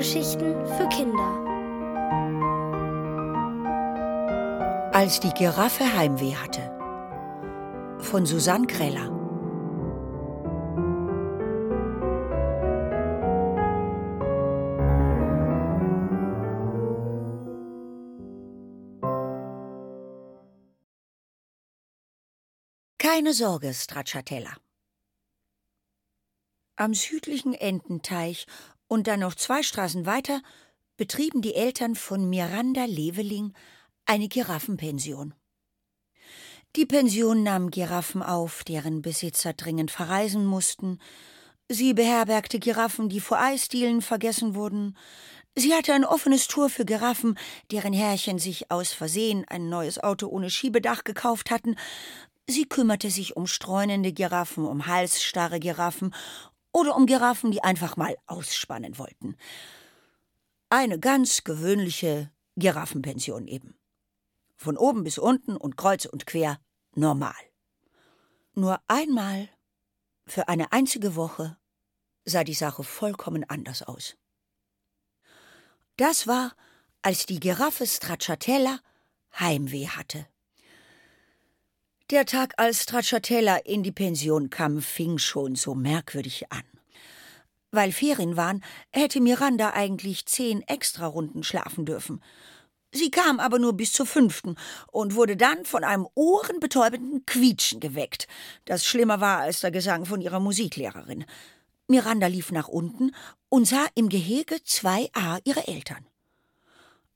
Hörgeschichten für Kinder. Als die Giraffe Heimweh hatte. Von Susanne Kreller. Keine Sorge, Stracciatella. Am südlichen Ententeich und dann noch zwei Straßen weiter betrieben die Eltern von Miranda Leveling eine Giraffenpension. Die Pension nahm Giraffen auf, deren Besitzer dringend verreisen mussten. Sie beherbergte Giraffen, die vor Eisdielen vergessen wurden. Sie hatte ein offenes Tor für Giraffen, deren Herrchen sich aus Versehen ein neues Auto ohne Schiebedach gekauft hatten. Sie kümmerte sich um streunende Giraffen, um halsstarre Giraffen oder um Giraffen, die einfach mal ausspannen wollten. Eine ganz gewöhnliche Giraffenpension eben. Von oben bis unten und kreuz und quer normal. Nur einmal, für eine einzige Woche, sah die Sache vollkommen anders aus. Das war, als die Giraffe Stracciatella Heimweh hatte. Der Tag, als Stracciatella in die Pension kam, fing schon so merkwürdig an. Weil Ferien waren, hätte Miranda eigentlich zehn Extrarunden schlafen dürfen. Sie kam aber nur bis zur fünften und wurde dann von einem ohrenbetäubenden Quietschen geweckt, das schlimmer war als der Gesang von ihrer Musiklehrerin. Miranda lief nach unten und sah im Gehege zwei A ihre Eltern.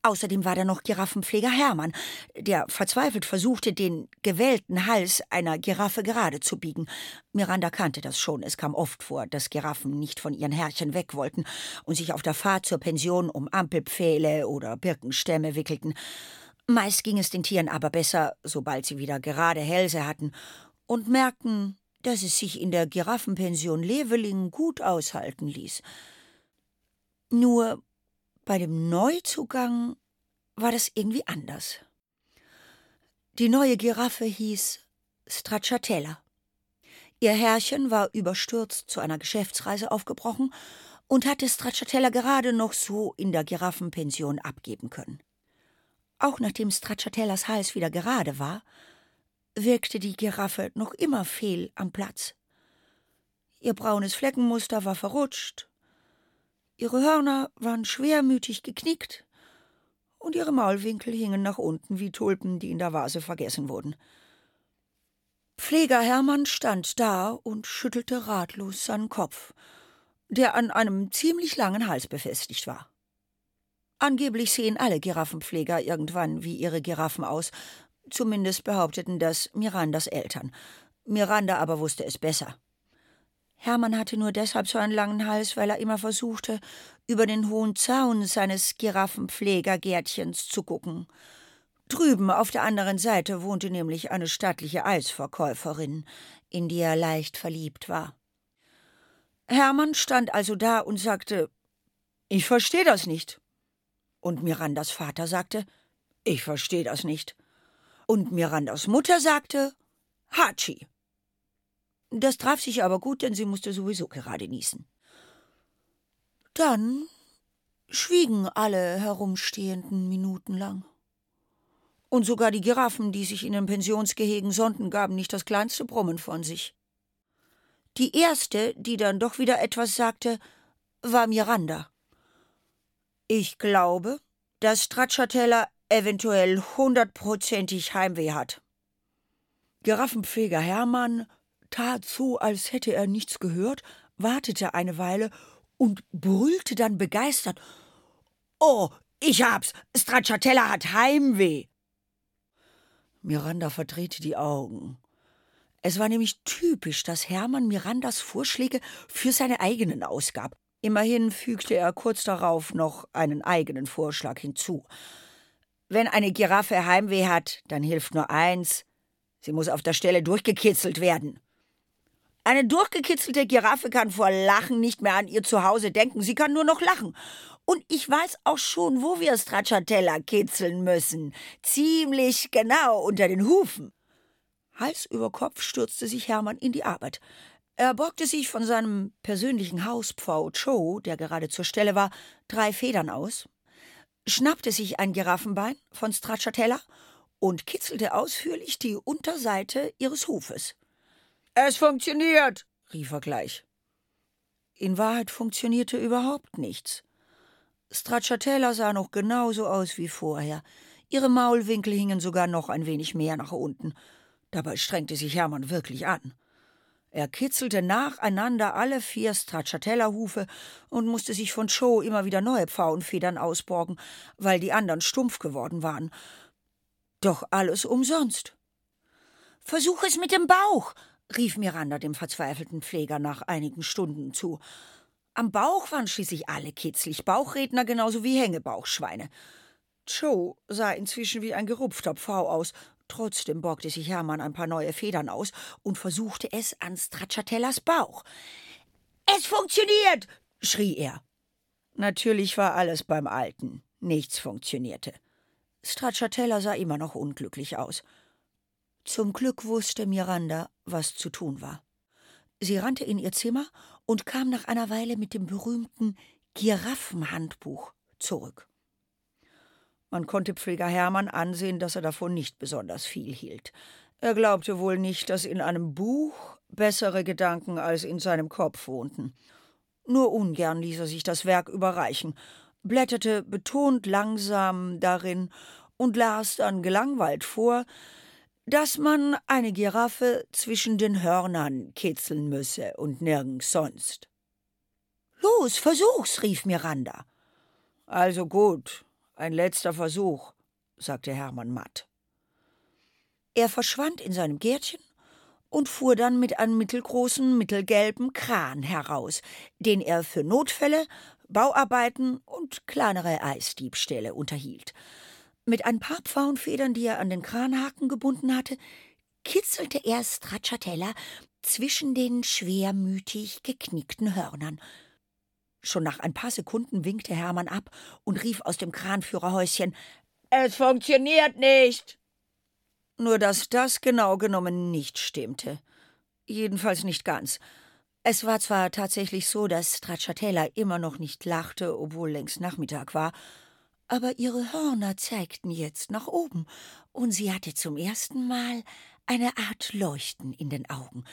Außerdem war da noch Giraffenpfleger Hermann, der verzweifelt versuchte, den gewellten Hals einer Giraffe gerade zu biegen. Miranda kannte das schon. Es kam oft vor, dass Giraffen nicht von ihren Herrchen weg wollten und sich auf der Fahrt zur Pension um Ampelpfähle oder Birkenstämme wickelten. Meist ging es den Tieren aber besser, sobald sie wieder gerade Hälse hatten und merkten, dass es sich in der Giraffenpension Leveling gut aushalten ließ. Nur bei dem Neuzugang war das irgendwie anders. Die neue Giraffe hieß Stracciatella. Ihr Herrchen war überstürzt zu einer Geschäftsreise aufgebrochen und hatte Stracciatella gerade noch so in der Giraffenpension abgeben können. Auch nachdem Stracciatellas Hals wieder gerade war, wirkte die Giraffe noch immer fehl am Platz. Ihr braunes Fleckenmuster war verrutscht, Ihre Hörner waren schwermütig geknickt und ihre Maulwinkel hingen nach unten wie Tulpen, die in der Vase vergessen wurden. Pfleger Hermann stand da und schüttelte ratlos seinen Kopf, der an einem ziemlich langen Hals befestigt war. Angeblich sehen alle Giraffenpfleger irgendwann wie ihre Giraffen aus, zumindest behaupteten das Mirandas Eltern. Miranda aber wusste es besser. Hermann hatte nur deshalb so einen langen Hals, weil er immer versuchte, über den hohen Zaun seines Giraffenpflegergärtchens zu gucken. Drüben auf der anderen Seite wohnte nämlich eine stattliche Eisverkäuferin, in die er leicht verliebt war. Hermann stand also da und sagte Ich verstehe das nicht. Und Mirandas Vater sagte Ich verstehe das nicht. Und Mirandas Mutter sagte Hachi. Das traf sich aber gut, denn sie musste sowieso gerade niesen. Dann schwiegen alle Herumstehenden minutenlang. Und sogar die Giraffen, die sich in den Pensionsgehegen sonnten, gaben nicht das kleinste Brummen von sich. Die erste, die dann doch wieder etwas sagte, war Miranda. Ich glaube, dass Stracciatella eventuell hundertprozentig Heimweh hat. Giraffenpfleger Hermann tat so, als hätte er nichts gehört, wartete eine Weile und brüllte dann begeistert: Oh, ich hab's! Stracciatella hat Heimweh! Miranda verdrehte die Augen. Es war nämlich typisch, dass Hermann Mirandas Vorschläge für seine eigenen ausgab. Immerhin fügte er kurz darauf noch einen eigenen Vorschlag hinzu. Wenn eine Giraffe Heimweh hat, dann hilft nur eins: sie muss auf der Stelle durchgekitzelt werden. Eine durchgekitzelte Giraffe kann vor Lachen nicht mehr an ihr Zuhause denken. Sie kann nur noch lachen. Und ich weiß auch schon, wo wir Stracciatella kitzeln müssen. Ziemlich genau unter den Hufen. Hals über Kopf stürzte sich Hermann in die Arbeit. Er borgte sich von seinem persönlichen Hauspfau Joe, der gerade zur Stelle war, drei Federn aus, schnappte sich ein Giraffenbein von Stracciatella und kitzelte ausführlich die Unterseite ihres Hufes. Es funktioniert, rief er gleich. In Wahrheit funktionierte überhaupt nichts. Stracciatella sah noch genauso aus wie vorher. Ihre Maulwinkel hingen sogar noch ein wenig mehr nach unten. Dabei strengte sich Hermann wirklich an. Er kitzelte nacheinander alle vier Stracciatella-Hufe und musste sich von Joe immer wieder neue Pfauenfedern ausborgen, weil die anderen stumpf geworden waren. Doch alles umsonst. Versuch es mit dem Bauch, rief Miranda dem verzweifelten Pfleger nach einigen Stunden zu. Am Bauch waren schließlich alle kitzlig, Bauchredner genauso wie Hängebauchschweine. Joe sah inzwischen wie ein gerupfter Pfau aus Trotzdem borgte sich Hermann ein paar neue Federn aus und versuchte es an Stracciatellas Bauch. Es funktioniert! schrie er. Natürlich war alles beim Alten. Nichts funktionierte. Stracciatella sah immer noch unglücklich aus. Zum Glück wusste Miranda, was zu tun war. Sie rannte in ihr Zimmer und kam nach einer Weile mit dem berühmten Giraffenhandbuch zurück. Man konnte Pfleger Hermann ansehen, dass er davon nicht besonders viel hielt. Er glaubte wohl nicht, dass in einem Buch bessere Gedanken als in seinem Kopf wohnten. Nur ungern ließ er sich das Werk überreichen, blätterte betont langsam darin und las dann gelangweilt vor, dass man eine Giraffe zwischen den Hörnern kitzeln müsse und nirgends sonst. Los, versuch's, rief Miranda. Also gut, ein letzter Versuch, sagte Hermann matt. Er verschwand in seinem Gärtchen und fuhr dann mit einem mittelgroßen, mittelgelben Kran heraus, den er für Notfälle, Bauarbeiten und kleinere Eisdiebstähle unterhielt. Mit ein paar Pfauenfedern, die er an den Kranhaken gebunden hatte, kitzelte er Stracciatella zwischen den schwermütig geknickten Hörnern – Schon nach ein paar Sekunden winkte Hermann ab und rief aus dem Kranführerhäuschen Es funktioniert nicht. Nur dass das genau genommen nicht stimmte. Jedenfalls nicht ganz. Es war zwar tatsächlich so, dass Stracciatella immer noch nicht lachte, obwohl längst Nachmittag war, aber ihre Hörner zeigten jetzt nach oben, und sie hatte zum ersten Mal eine Art Leuchten in den Augen,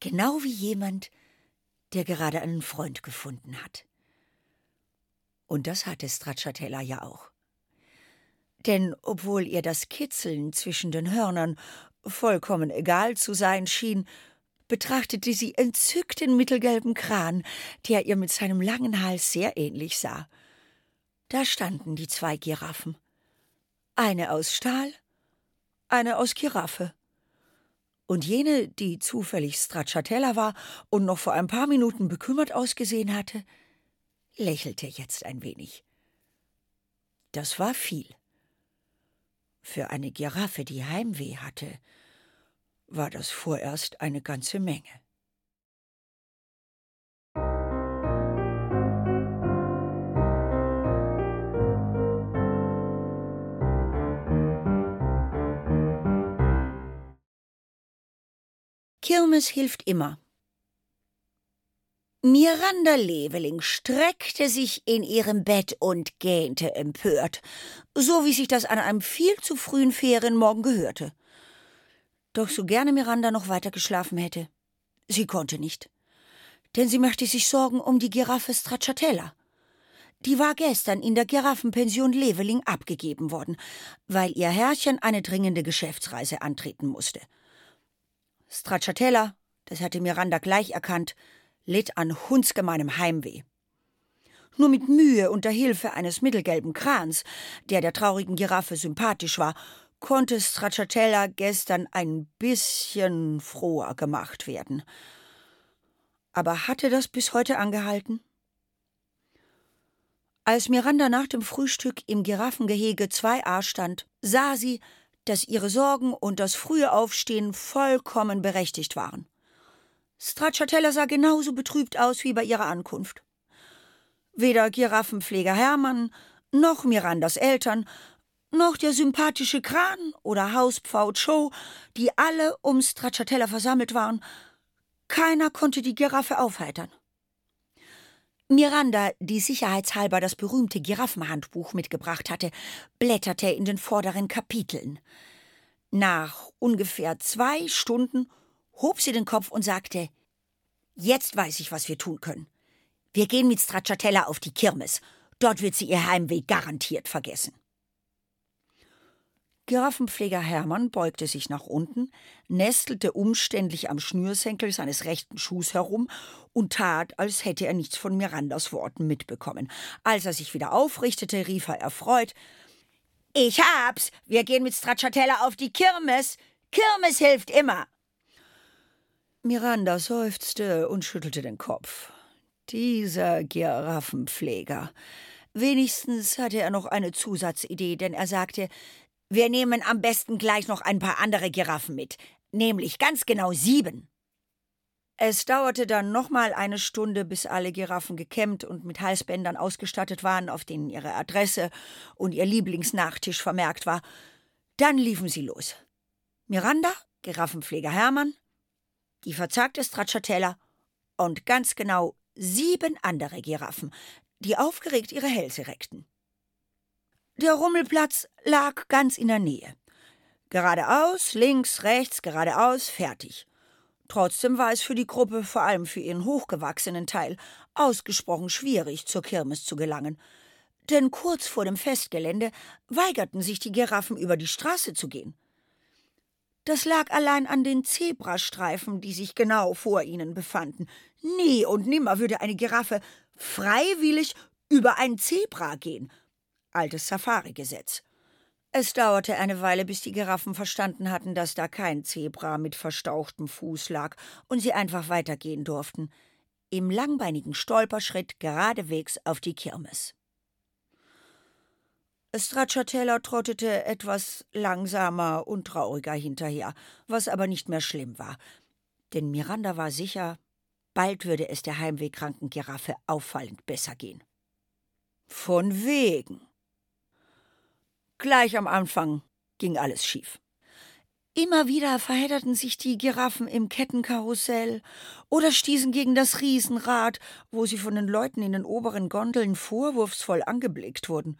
genau wie jemand, der gerade einen Freund gefunden hat. Und das hatte Stracciatella ja auch. Denn obwohl ihr das Kitzeln zwischen den Hörnern vollkommen egal zu sein schien, betrachtete sie entzückt den mittelgelben Kran, der ihr mit seinem langen Hals sehr ähnlich sah. Da standen die zwei Giraffen. Eine aus Stahl, eine aus Giraffe. Und jene, die zufällig Stracciatella war und noch vor ein paar Minuten bekümmert ausgesehen hatte, lächelte jetzt ein wenig. Das war viel. Für eine Giraffe, die Heimweh hatte, war das vorerst eine ganze Menge. Kirmes hilft immer. Miranda Leveling streckte sich in ihrem Bett und gähnte empört, so wie sich das an einem viel zu frühen Ferienmorgen gehörte. Doch so gerne Miranda noch weiter geschlafen hätte, sie konnte nicht. Denn sie machte sich Sorgen um die Giraffe Stracciatella. Die war gestern in der Giraffenpension Leveling abgegeben worden, weil ihr Herrchen eine dringende Geschäftsreise antreten musste. Stracciatella, das hatte Miranda gleich erkannt, litt an hundsgemeinem Heimweh. Nur mit Mühe und der Hilfe eines mittelgelben Krans, der der traurigen Giraffe sympathisch war, konnte Stracciatella gestern ein bisschen froher gemacht werden. Aber hatte das bis heute angehalten? Als Miranda nach dem Frühstück im Giraffengehege 2a stand, sah sie, dass ihre Sorgen und das frühe Aufstehen vollkommen berechtigt waren. Stracciatella sah genauso betrübt aus wie bei ihrer Ankunft. Weder Giraffenpfleger Hermann, noch Mirandas Eltern, noch der sympathische Kran oder Hauspfau Joe, die alle um Stracciatella versammelt waren, Keiner konnte die Giraffe aufheitern. Miranda, die sicherheitshalber das berühmte Giraffenhandbuch mitgebracht hatte, blätterte in den vorderen Kapiteln. Nach ungefähr zwei Stunden hob sie den Kopf und sagte: Jetzt weiß ich, was wir tun können. Wir gehen mit Stracciatella auf die Kirmes. Dort wird sie ihr Heimweh garantiert vergessen. Giraffenpfleger Hermann beugte sich nach unten, nestelte umständlich am Schnürsenkel seines rechten Schuhs herum und tat, als hätte er nichts von Mirandas Worten mitbekommen. Als er sich wieder aufrichtete, rief er erfreut: Ich hab's! Wir gehen mit Stracciatella auf die Kirmes! Kirmes hilft immer! Miranda seufzte und schüttelte den Kopf. Dieser Giraffenpfleger. Wenigstens hatte er noch eine Zusatzidee, denn er sagte, wir nehmen am besten gleich noch ein paar andere Giraffen mit, nämlich ganz genau sieben. Es dauerte dann nochmal eine Stunde, bis alle Giraffen gekämmt und mit Halsbändern ausgestattet waren, auf denen ihre Adresse und ihr Lieblingsnachtisch vermerkt war. Dann liefen sie los. Miranda, Giraffenpfleger Hermann, die verzagte Stracciatella und ganz genau sieben andere Giraffen, die aufgeregt ihre Hälse reckten. Der Rummelplatz lag ganz in der Nähe. Geradeaus, links, rechts, geradeaus, fertig. Trotzdem war es für die Gruppe, vor allem für ihren hochgewachsenen Teil, ausgesprochen schwierig, zur Kirmes zu gelangen. Denn kurz vor dem Festgelände weigerten sich die Giraffen, über die Straße zu gehen. Das lag allein an den Zebrastreifen, die sich genau vor ihnen befanden. Nie und nimmer würde eine Giraffe freiwillig über ein Zebra gehen – altes Safari-Gesetz. Es dauerte eine Weile, bis die Giraffen verstanden hatten, dass da kein Zebra mit verstauchtem Fuß lag und sie einfach weitergehen durften. Im langbeinigen Stolperschritt geradewegs auf die Kirmes. Stracciatella trottete etwas langsamer und trauriger hinterher, was aber nicht mehr schlimm war. Denn Miranda war sicher, bald würde es der heimwehkranken Giraffe auffallend besser gehen. Von wegen. Gleich am Anfang ging alles schief. Immer wieder verhedderten sich die Giraffen im Kettenkarussell oder stießen gegen das Riesenrad, wo sie von den Leuten in den oberen Gondeln vorwurfsvoll angeblickt wurden.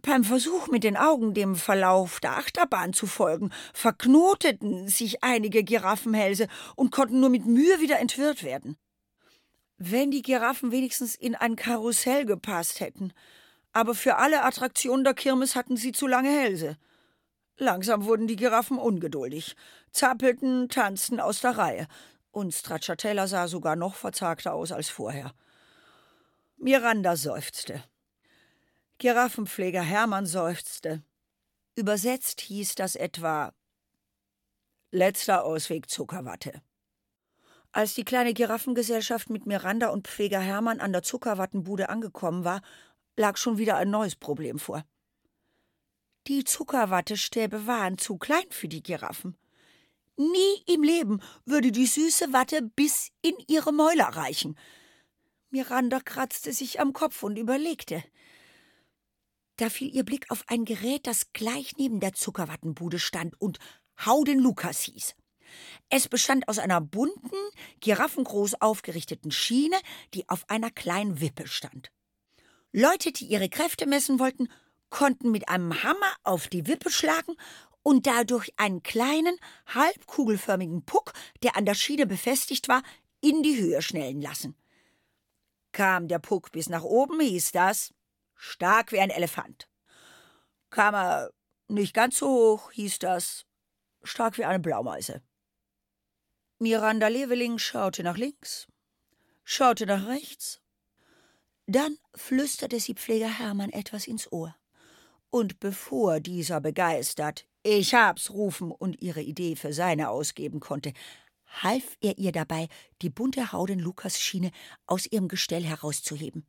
Beim Versuch, mit den Augen dem Verlauf der Achterbahn zu folgen, verknoteten sich einige Giraffenhälse und konnten nur mit Mühe wieder entwirrt werden. Wenn die Giraffen wenigstens in ein Karussell gepasst hätten, aber für alle Attraktionen der Kirmes hatten sie zu lange Hälse. Langsam wurden die Giraffen ungeduldig, zappelten, tanzten aus der Reihe, und Stracciatella sah sogar noch verzagter aus als vorher. Miranda seufzte. Giraffenpfleger Hermann seufzte. Übersetzt hieß das etwa Letzter Ausweg Zuckerwatte. Als die kleine Giraffengesellschaft mit Miranda und Pfleger Hermann an der Zuckerwattenbude angekommen war, lag schon wieder ein neues Problem vor. Die Zuckerwattestäbe waren zu klein für die Giraffen. Nie im Leben würde die süße Watte bis in ihre Mäuler reichen. Miranda kratzte sich am Kopf und überlegte. Da fiel ihr Blick auf ein Gerät, das gleich neben der Zuckerwattenbude stand und Hau den Lukas hieß. Es bestand aus einer bunten, giraffengroß aufgerichteten Schiene, die auf einer kleinen Wippe stand. Leute, die ihre Kräfte messen wollten, konnten mit einem Hammer auf die Wippe schlagen und dadurch einen kleinen, halbkugelförmigen Puck, der an der Schiene befestigt war, in die Höhe schnellen lassen. Kam der Puck bis nach oben, hieß das stark wie ein Elefant. Kam er nicht ganz so hoch, hieß das stark wie eine Blaumeise. Miranda Leveling schaute nach links, schaute nach rechts dann flüsterte sie Pfleger Hermann etwas ins Ohr. Und bevor dieser begeistert Ich hab's rufen und ihre Idee für seine ausgeben konnte, half er ihr dabei, die bunte Hauden Lukas-Schiene aus ihrem Gestell herauszuheben.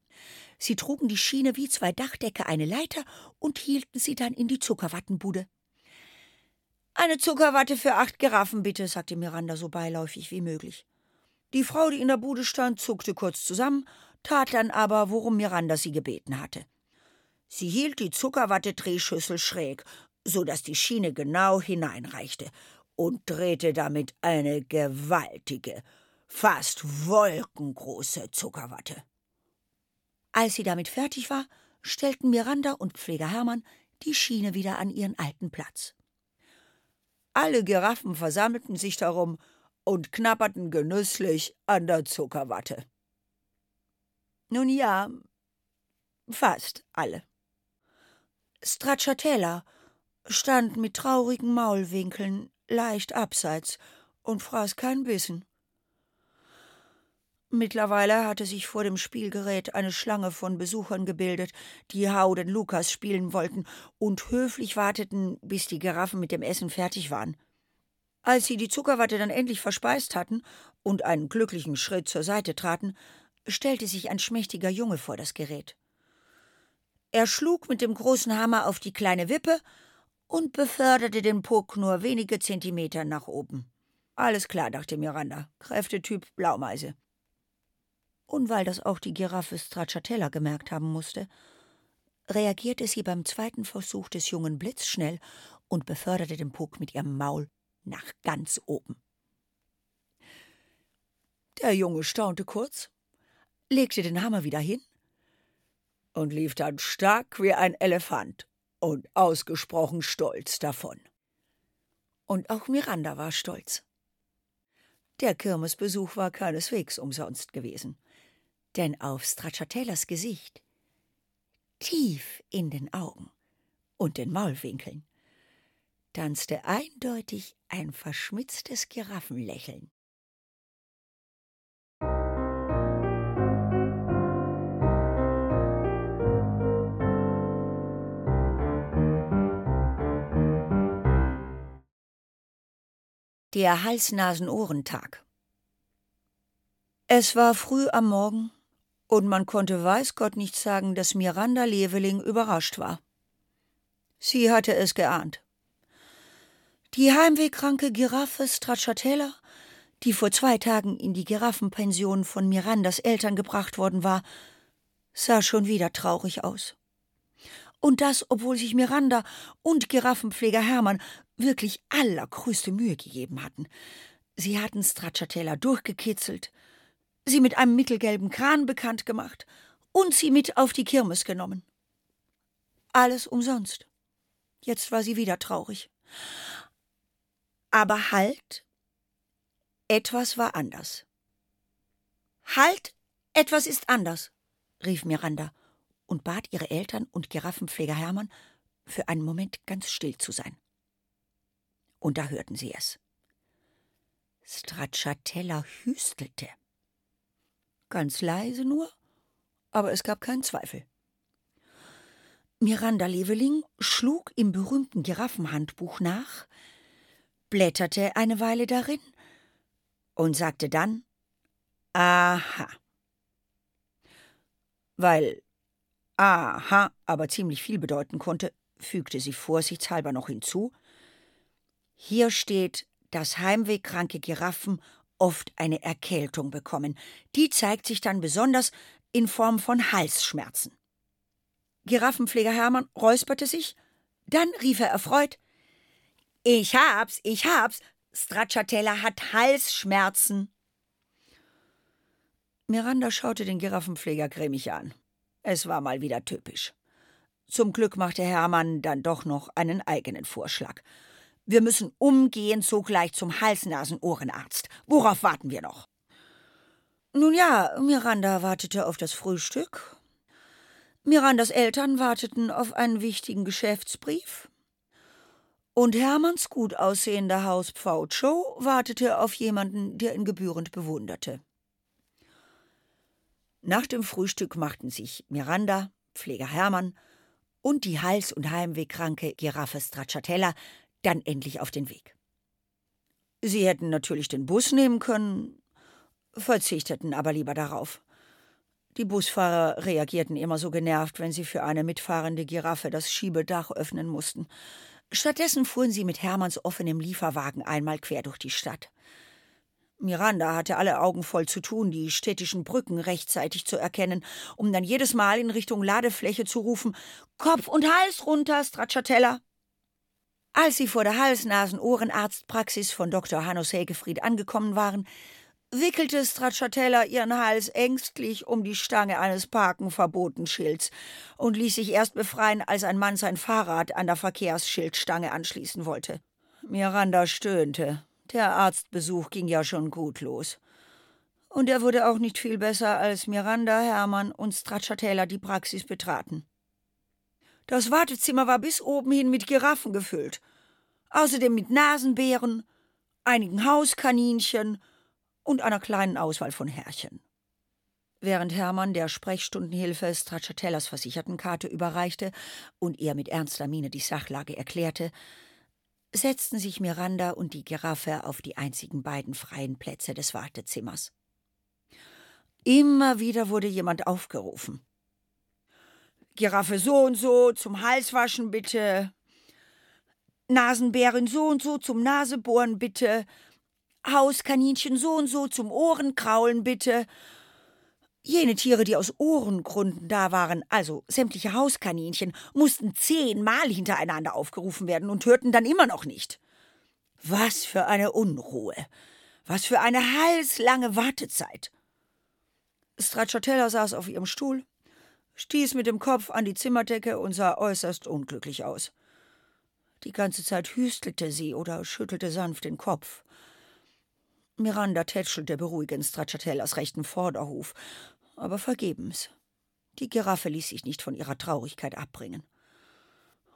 Sie trugen die Schiene wie zwei Dachdecke eine Leiter und hielten sie dann in die Zuckerwattenbude. Eine Zuckerwatte für acht Giraffen, bitte, sagte Miranda so beiläufig wie möglich. Die Frau, die in der Bude stand, zuckte kurz zusammen tat dann aber, worum Miranda sie gebeten hatte. Sie hielt die Zuckerwatte-Drehschüssel schräg, so dass die Schiene genau hineinreichte, und drehte damit eine gewaltige, fast wolkengroße Zuckerwatte. Als sie damit fertig war, stellten Miranda und Pfleger Hermann die Schiene wieder an ihren alten Platz. Alle Giraffen versammelten sich darum und knapperten genüsslich an der Zuckerwatte. Nun ja, fast alle. Stracciatella stand mit traurigen Maulwinkeln leicht abseits und fraß kein Bissen. Mittlerweile hatte sich vor dem Spielgerät eine Schlange von Besuchern gebildet, die Hau den Lukas spielen wollten und höflich warteten, bis die Giraffen mit dem Essen fertig waren. Als sie die Zuckerwatte dann endlich verspeist hatten und einen glücklichen Schritt zur Seite traten, stellte sich ein schmächtiger Junge vor das Gerät. Er schlug mit dem großen Hammer auf die kleine Wippe und beförderte den Puck nur wenige Zentimeter nach oben. Alles klar, dachte Miranda. Kräftetyp Blaumeise. Und weil das auch die Giraffe Stracciatella gemerkt haben musste, reagierte sie beim zweiten Versuch des Jungen blitzschnell und beförderte den Puck mit ihrem Maul nach ganz oben. Der Junge staunte kurz, legte den Hammer wieder hin und lief dann stark wie ein Elefant und ausgesprochen stolz davon. Und auch Miranda war stolz. Der Kirmesbesuch war keineswegs umsonst gewesen denn auf Stracciatellas Gesicht, tief in den Augen und den Maulwinkeln, tanzte eindeutig ein verschmitztes Giraffenlächeln. Der Hals-Nasen-Ohrentag. Es war früh am Morgen und man konnte weiß Gott nicht sagen, dass Miranda Leveling überrascht war. Sie hatte es geahnt. Die heimwehkranke Giraffe Stracciatella, die vor zwei Tagen in die Giraffenpension von Mirandas Eltern gebracht worden war, sah schon wieder traurig aus. Und das, obwohl sich Miranda und Giraffenpfleger Hermann wirklich allergrößte Mühe gegeben hatten. Sie hatten Stracciatella durchgekitzelt, sie mit einem mittelgelben Kran bekannt gemacht und sie mit auf die Kirmes genommen. Alles umsonst. Jetzt war sie wieder traurig. Aber halt, etwas war anders. Halt, etwas ist anders, rief Miranda und bat ihre Eltern und Giraffenpfleger Hermann, für einen Moment ganz still zu sein. Und da hörten sie es. Stracciatella hüstelte. Ganz leise nur, aber es gab keinen Zweifel. Miranda Leveling schlug im berühmten Giraffenhandbuch nach, blätterte eine Weile darin und sagte dann Aha. Weil Aha aber ziemlich viel bedeuten konnte, fügte sie vorsichtshalber noch hinzu Hier steht, dass heimwehkranke Giraffen oft eine Erkältung bekommen. Die zeigt sich dann besonders in Form von Halsschmerzen. Giraffenpfleger Hermann räusperte sich, dann rief er erfreut: Ich hab's, ich hab's, Stracciatella hat Halsschmerzen. Miranda schaute den Giraffenpfleger grimmig an. Es war mal wieder typisch. Zum Glück machte Hermann dann doch noch einen eigenen Vorschlag. Wir müssen umgehend sogleich zum Hals-Nasen-Ohrenarzt. Worauf warten wir noch? Nun ja, Miranda wartete auf das Frühstück. Mirandas Eltern warteten auf einen wichtigen Geschäftsbrief. Und Hermanns gut aussehender Hauspfau Joe wartete auf jemanden, der ihn gebührend bewunderte. Nach dem Frühstück machten sich Miranda, Pfleger Hermann und die Hals- und Heimwehkranke Giraffe Stracciatella dann endlich auf den Weg. Sie hätten natürlich den Bus nehmen können, verzichteten aber lieber darauf. Die Busfahrer reagierten immer so genervt, wenn sie für eine mitfahrende Giraffe das Schiebedach öffnen mussten. Stattdessen fuhren sie mit Hermanns offenem Lieferwagen einmal quer durch die Stadt. Miranda hatte alle Augen voll zu tun, die städtischen Brücken rechtzeitig zu erkennen, um dann jedes Mal in Richtung Ladefläche zu rufen: Kopf und Hals runter, Stracciatella! Als sie vor der Hals-Nasen-Ohrenarztpraxis von Dr. Hannos Hegefried angekommen waren, wickelte Stracciatella ihren Hals ängstlich um die Stange eines Parkenverbotenschilds und ließ sich erst befreien, als ein Mann sein Fahrrad an der Verkehrsschildstange anschließen wollte. Miranda stöhnte. Der Arztbesuch ging ja schon gut los. Und er wurde auch nicht viel besser, als Miranda, Hermann und Stracciatella die Praxis betraten. Das Wartezimmer war bis oben hin mit Giraffen gefüllt, außerdem mit Nasenbären, einigen Hauskaninchen und einer kleinen Auswahl von Herrchen. Während Hermann der Sprechstundenhilfe Stracciatellas Versichertenkarte überreichte und ihr mit ernster Miene die Sachlage erklärte, setzten sich Miranda und die Giraffe auf die einzigen beiden freien Plätze des Wartezimmers. Immer wieder wurde jemand aufgerufen. Giraffe so und so zum Halswaschen bitte. Nasenbären so und so zum Nasebohren bitte. Hauskaninchen so und so zum Ohrenkraulen bitte. Jene Tiere, die aus Ohrengründen da waren, also sämtliche Hauskaninchen, mussten zehnmal hintereinander aufgerufen werden und hörten dann immer noch nicht. Was für eine Unruhe. Was für eine halslange Wartezeit. Stracciatella saß auf ihrem Stuhl, stieß mit dem Kopf an die Zimmerdecke und sah äußerst unglücklich aus. Die ganze Zeit hüstelte sie oder schüttelte sanft den Kopf. Miranda tätschelte beruhigend Stracciatellas rechten Vorderhuf, aber vergebens. Die Giraffe ließ sich nicht von ihrer Traurigkeit abbringen.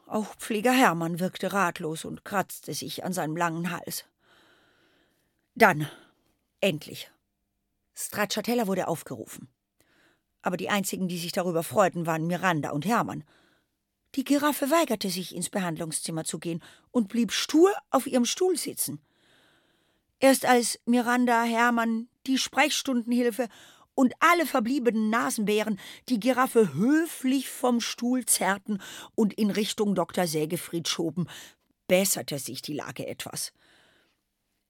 Auch Pfleger Hermann wirkte ratlos und kratzte sich an seinem langen Hals. Dann, endlich. Stracciatella wurde aufgerufen. Aber die einzigen, die sich darüber freuten, waren Miranda und Hermann. Die Giraffe weigerte sich, ins Behandlungszimmer zu gehen und blieb stur auf ihrem Stuhl sitzen. Erst als Miranda, Hermann, die Sprechstundenhilfe und alle verbliebenen Nasenbären die Giraffe höflich vom Stuhl zerrten und in Richtung Dr. Sägefried schoben, besserte sich die Lage etwas.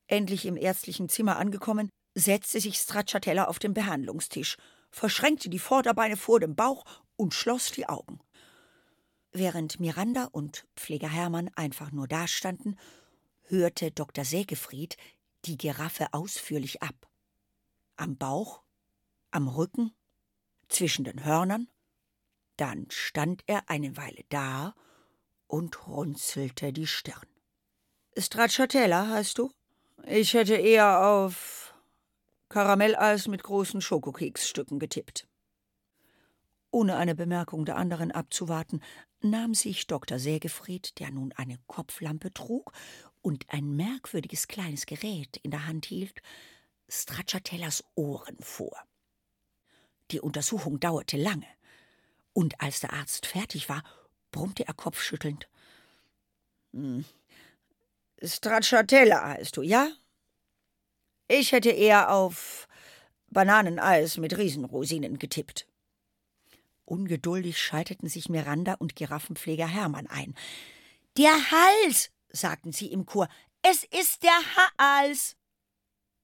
Endlich im ärztlichen Zimmer angekommen, setzte sich Stracciatella auf den Behandlungstisch, verschränkte die Vorderbeine vor dem Bauch und schloss die Augen. Während Miranda und Pfleger Hermann einfach nur dastanden, hörte Dr. Sägefried die Giraffe ausführlich ab. Am Bauch, am Rücken, zwischen den Hörnern. Dann stand er eine Weile da und runzelte die Stirn. Stracciatella, heißt du? Ich hätte eher auf Karamelleis mit großen Schokokeksstücken getippt. Ohne eine Bemerkung der anderen abzuwarten, nahm sich Dr. Sägefried, der nun eine Kopflampe trug und ein merkwürdiges kleines Gerät in der Hand hielt, Stracciatellas Ohren vor. Die Untersuchung dauerte lange, und als der Arzt fertig war, brummte er kopfschüttelnd. Hm. Stracciatella heißt du, ja? Ich hätte eher auf Bananeneis mit Riesenrosinen getippt. Ungeduldig schalteten sich Miranda und Giraffenpfleger Hermann ein. Der Hals, sagten sie im Chor. Es ist der Hals.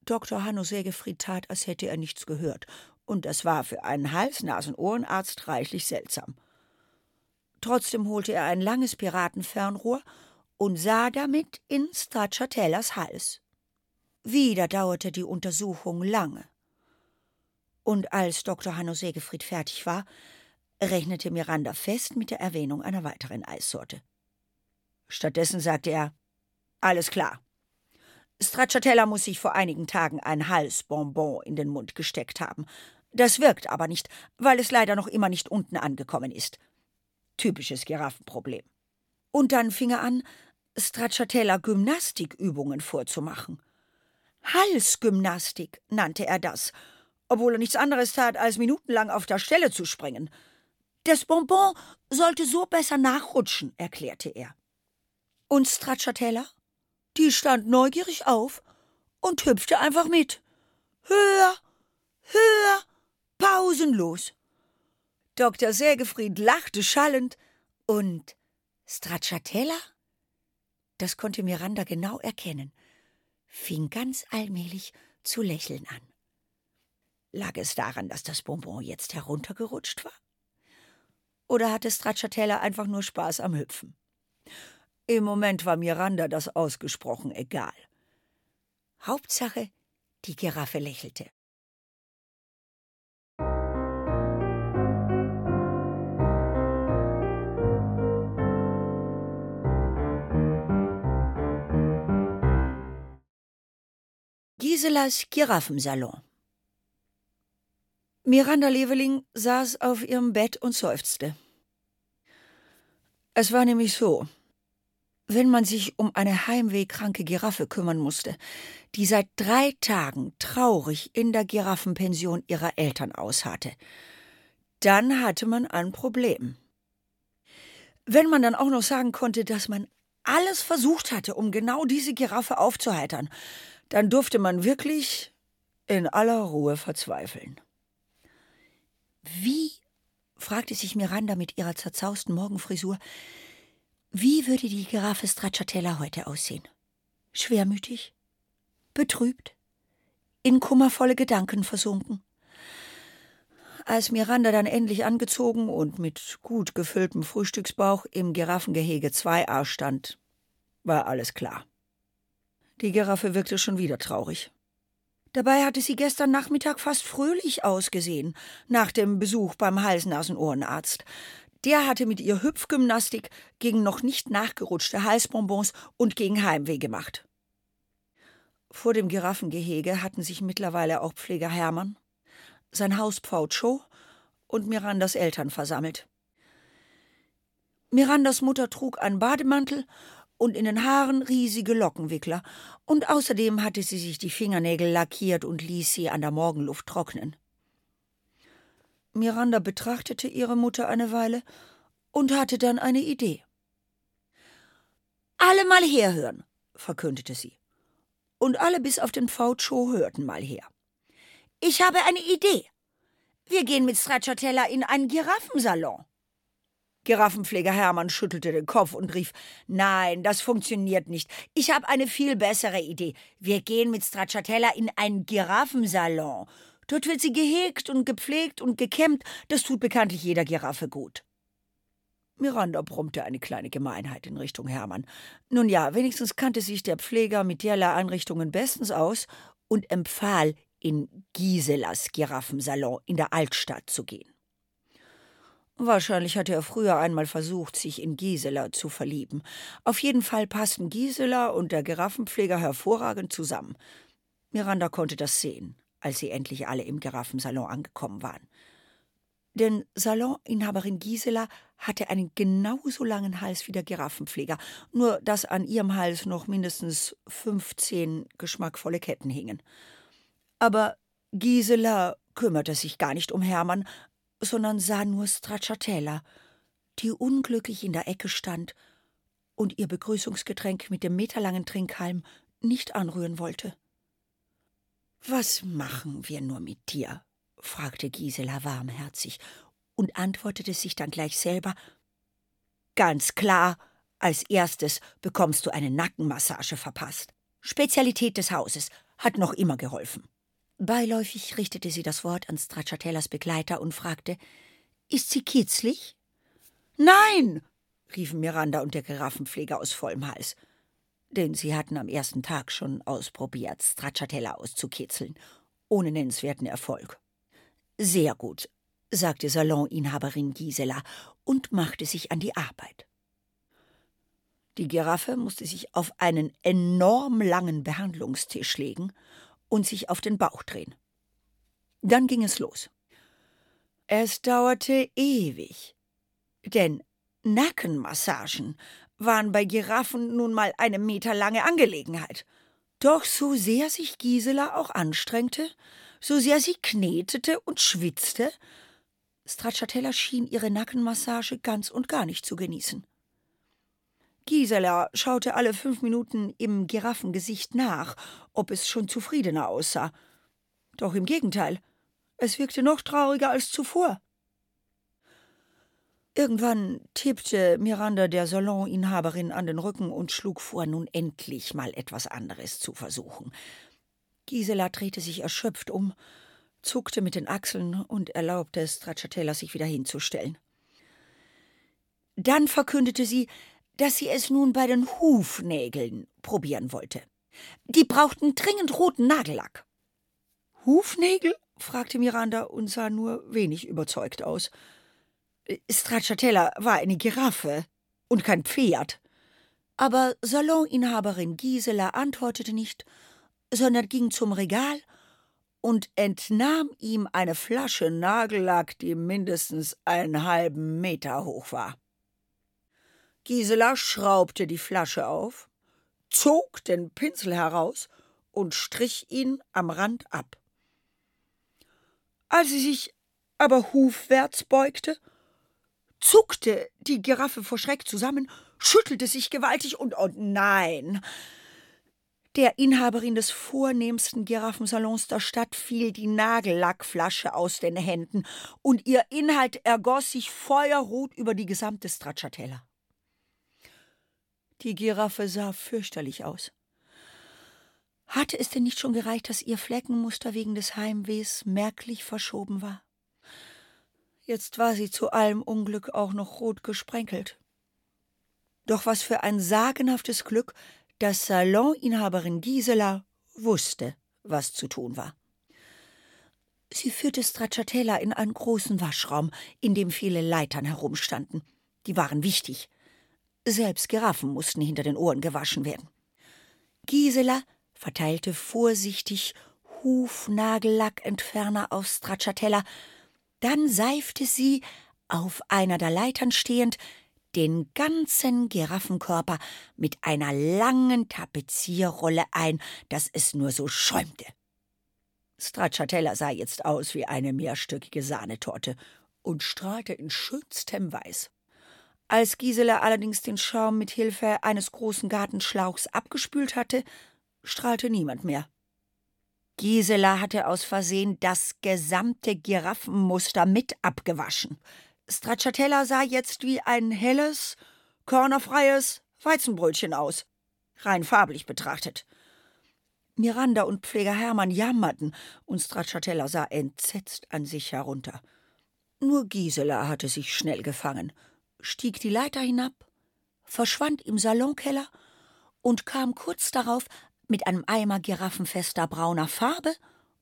Dr. Hanno Sägefried tat, als hätte er nichts gehört, und das war für einen Hals-Nasen-Ohrenarzt reichlich seltsam. Trotzdem holte er ein langes Piratenfernrohr und sah damit in Stracciatellas Hals. Wieder dauerte die Untersuchung lange. Und als Dr. Hanno Sägefried fertig war, rechnete Miranda fest mit der Erwähnung einer weiteren Eissorte. Stattdessen sagte er: Alles klar. Stracciatella muss sich vor einigen Tagen ein Halsbonbon in den Mund gesteckt haben. Das wirkt aber nicht, weil es leider noch immer nicht unten angekommen ist. Typisches Giraffenproblem. Und dann fing er an, Stracciatella Gymnastikübungen vorzumachen. Halsgymnastik nannte er das, obwohl er nichts anderes tat, als minutenlang auf der Stelle zu springen. Das Bonbon sollte so besser nachrutschen, erklärte er. Und Stracciatella? Die stand neugierig auf und hüpfte einfach mit. Höher, höher, pausenlos. Dr. Sägefried lachte schallend und Stracciatella? Das konnte Miranda genau erkennen, fing ganz allmählich zu lächeln an. Lag es daran, dass das Bonbon jetzt heruntergerutscht war? Oder hatte Stracciatella einfach nur Spaß am Hüpfen? Im Moment war Miranda das ausgesprochen egal. Hauptsache, Die Giraffe lächelte. Giselas Giraffensalon. Miranda Leveling saß auf ihrem Bett und seufzte. Es war nämlich so, wenn man sich um eine heimwehkranke Giraffe kümmern musste, die seit drei Tagen traurig in der Giraffenpension ihrer Eltern ausharrte, dann hatte man ein Problem. Wenn man dann auch noch sagen konnte, dass man alles versucht hatte, um genau diese Giraffe aufzuheitern, dann durfte man wirklich in aller Ruhe verzweifeln. Wie, fragte sich Miranda mit ihrer zerzausten Morgenfrisur, wie würde die Giraffe Stracciatella heute aussehen? Schwermütig? Betrübt? In kummervolle Gedanken versunken? Als Miranda dann endlich angezogen und mit gut gefülltem Frühstücksbauch im Giraffengehege 2a stand, war alles klar. Die Giraffe wirkte schon wieder traurig. Dabei hatte sie gestern Nachmittag fast fröhlich ausgesehen, nach dem Besuch beim Hals-Nasen-Ohrenarzt. Der hatte mit ihr Hüpfgymnastik gegen noch nicht nachgerutschte Halsbonbons und gegen Heimweh gemacht. Vor dem Giraffengehege hatten sich mittlerweile auch Pfleger Hermann, sein Hauspfau Joe und Mirandas Eltern versammelt. Mirandas Mutter trug einen Bademantel und in den Haaren riesige Lockenwickler, und außerdem hatte sie sich die Fingernägel lackiert und ließ sie an der Morgenluft trocknen. Miranda betrachtete ihre Mutter eine Weile und hatte dann eine Idee. Alle mal herhören, verkündete sie. Und alle bis auf den Faucho hörten mal her. Ich habe eine Idee. Wir gehen mit Stracciatella in einen Giraffensalon. Giraffenpfleger Hermann schüttelte den Kopf und rief Nein, das funktioniert nicht. Ich habe eine viel bessere Idee. Wir gehen mit Stracciatella in einen Giraffensalon. Dort wird sie gehegt und gepflegt und gekämmt. Das tut bekanntlich jeder Giraffe gut. Miranda brummte eine kleine Gemeinheit in Richtung Hermann. Nun ja, wenigstens kannte sich der Pfleger mit derlei Einrichtungen bestens aus und empfahl, in Giselas Giraffensalon in der Altstadt zu gehen. Wahrscheinlich hatte er früher einmal versucht, sich in Gisela zu verlieben. Auf jeden Fall passten Gisela und der Giraffenpfleger hervorragend zusammen. Miranda konnte das sehen, als sie endlich alle im Giraffensalon angekommen waren. Denn Saloninhaberin Gisela hatte einen genauso langen Hals wie der Giraffenpfleger, nur dass an ihrem Hals noch mindestens fünfzehn geschmackvolle Ketten hingen. Aber Gisela kümmerte sich gar nicht um Hermann, sondern sah nur Stracciatella, die unglücklich in der Ecke stand und ihr Begrüßungsgetränk mit dem meterlangen Trinkhalm nicht anrühren wollte. Was machen wir nur mit dir? fragte Gisela warmherzig und antwortete sich dann gleich selber Ganz klar, als erstes bekommst du eine Nackenmassage verpasst. Spezialität des Hauses, hat noch immer geholfen. Beiläufig richtete sie das Wort an Stracciatellas Begleiter und fragte: Ist sie kitzlig? Nein! riefen Miranda und der Giraffenpfleger aus vollem Hals. Denn sie hatten am ersten Tag schon ausprobiert, Stracciatella auszukitzeln, ohne nennenswerten Erfolg. Sehr gut, sagte Saloninhaberin Gisela und machte sich an die Arbeit. Die Giraffe musste sich auf einen enorm langen Behandlungstisch legen und sich auf den Bauch drehen. Dann ging es los. Es dauerte ewig, denn Nackenmassagen waren bei Giraffen nun mal eine meterlange Angelegenheit. Doch so sehr sich Gisela auch anstrengte, so sehr sie knetete und schwitzte, Stracciatella schien ihre Nackenmassage ganz und gar nicht zu genießen. Gisela schaute alle fünf Minuten im Giraffengesicht nach, ob es schon zufriedener aussah. Doch im Gegenteil, es wirkte noch trauriger als zuvor. Irgendwann tippte Miranda der Saloninhaberin an den Rücken und schlug vor, nun endlich mal etwas anderes zu versuchen. Gisela drehte sich erschöpft um, zuckte mit den Achseln und erlaubte Stracciatella, sich wieder hinzustellen. Dann verkündete sie, dass sie es nun bei den Hufnägeln probieren wollte. Die brauchten dringend roten Nagellack. Hufnägel? fragte Miranda und sah nur wenig überzeugt aus. Stracciatella war eine Giraffe und kein Pferd. Aber Saloninhaberin Gisela antwortete nicht, sondern ging zum Regal und entnahm ihm eine Flasche Nagellack, die mindestens einen halben Meter hoch war. Gisela schraubte die Flasche auf, zog den Pinsel heraus und strich ihn am Rand ab. Als sie sich aber hufwärts beugte, zuckte die Giraffe vor Schreck zusammen, schüttelte sich gewaltig und, oh nein! Der Inhaberin des vornehmsten Giraffensalons der Stadt fiel die Nagellackflasche aus den Händen und ihr Inhalt ergoss sich feuerrot über die gesamte Stracciatella. Die Giraffe sah fürchterlich aus. Hatte es denn nicht schon gereicht, dass ihr Fleckenmuster wegen des Heimwehs merklich verschoben war? Jetzt war sie zu allem Unglück auch noch rot gesprenkelt. Doch was für ein sagenhaftes Glück, dass Saloninhaberin Gisela wusste, was zu tun war. Sie führte Stracciatella in einen großen Waschraum, in dem viele Leitern herumstanden. Die waren wichtig. Selbst Giraffen mussten hinter den Ohren gewaschen werden. Gisela verteilte vorsichtig Hufnagellackentferner auf Stracciatella, dann seifte sie, auf einer der Leitern stehend, den ganzen Giraffenkörper mit einer langen Tapezierrolle ein, dass es nur so schäumte. Stracciatella sah jetzt aus wie eine mehrstöckige Sahnetorte und strahlte in schönstem Weiß. Als Gisela allerdings den Schaum mit Hilfe eines großen Gartenschlauchs abgespült hatte, strahlte niemand mehr. Gisela hatte aus Versehen das gesamte Giraffenmuster mit abgewaschen. Stracciatella sah jetzt wie ein helles, körnerfreies Weizenbrötchen aus, rein farblich betrachtet. Miranda und Pfleger Hermann jammerten und Stracciatella sah entsetzt an sich herunter. Nur Gisela hatte sich schnell gefangen stieg die Leiter hinab, verschwand im Salonkeller und kam kurz darauf mit einem Eimer giraffenfester brauner Farbe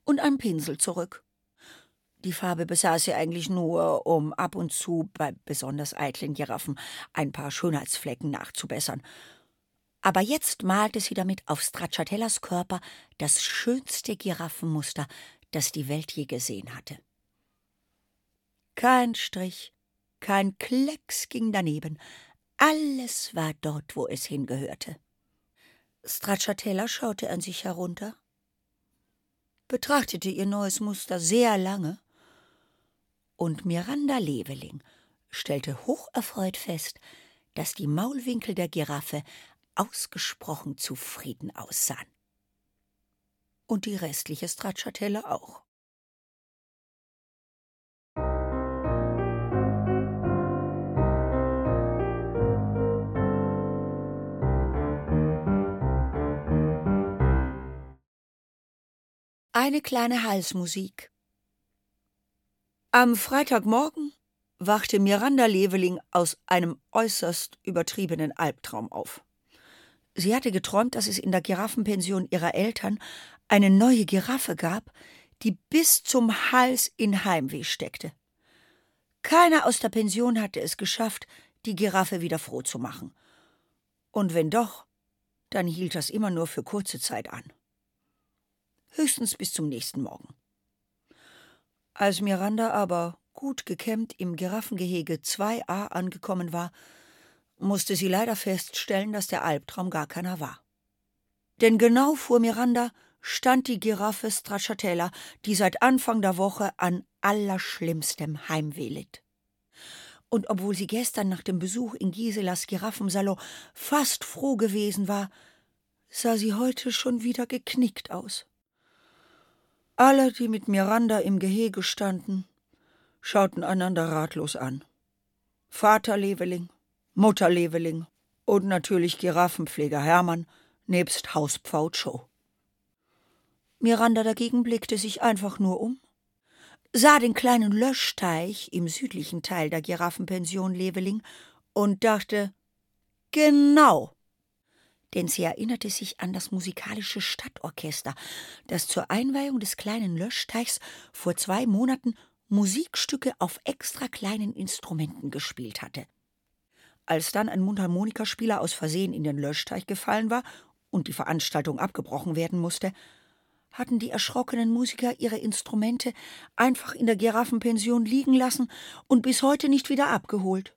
und einem Pinsel zurück. Die Farbe besaß sie eigentlich nur, um ab und zu bei besonders eitlen Giraffen ein paar Schönheitsflecken nachzubessern. Aber jetzt malte sie damit auf Stracciatellas Körper das schönste Giraffenmuster, das die Welt je gesehen hatte. Kein Strich, kein Klecks ging daneben. Alles war dort, wo es hingehörte. Stracciatella schaute an sich herunter, betrachtete ihr neues Muster sehr lange, und Miranda Leveling stellte hocherfreut fest, dass die Maulwinkel der Giraffe ausgesprochen zufrieden aussahen. Und die restliche Stracciatella auch. Eine kleine Halsmusik. Am Freitagmorgen wachte Miranda Leveling aus einem äußerst übertriebenen Albtraum auf. Sie hatte geträumt, dass es in der Giraffenpension ihrer Eltern eine neue Giraffe gab, die bis zum Hals in Heimweh steckte. Keiner aus der Pension hatte es geschafft, die Giraffe wieder froh zu machen. Und wenn doch, dann hielt das immer nur für kurze Zeit an höchstens bis zum nächsten Morgen. Als Miranda aber gut gekämmt im Giraffengehege 2a angekommen war, musste sie leider feststellen, dass der Albtraum gar keiner war. Denn genau vor Miranda stand die Giraffe Stracciatella, die seit Anfang der Woche an allerschlimmstem Heimweh litt. Und obwohl sie gestern nach dem Besuch in Giselas Giraffensalon fast froh gewesen war, sah sie heute schon wieder geknickt aus. Alle, die mit Miranda im Gehege standen, schauten einander ratlos an. Vater Leveling, Mutter Leveling und natürlich Giraffenpfleger Hermann nebst Hauspfau Joe. Miranda dagegen blickte sich einfach nur um, sah den kleinen Löschteich im südlichen Teil der Giraffenpension Leveling und dachte, genau, denn sie erinnerte sich an das musikalische Stadtorchester, das zur Einweihung des kleinen Löschteichs vor zwei Monaten Musikstücke auf extra kleinen Instrumenten gespielt hatte. Als dann ein Mundharmonikaspieler aus Versehen in den Löschteich gefallen war und die Veranstaltung abgebrochen werden musste, hatten die erschrockenen Musiker ihre Instrumente einfach in der Giraffenpension liegen lassen und bis heute nicht wieder abgeholt.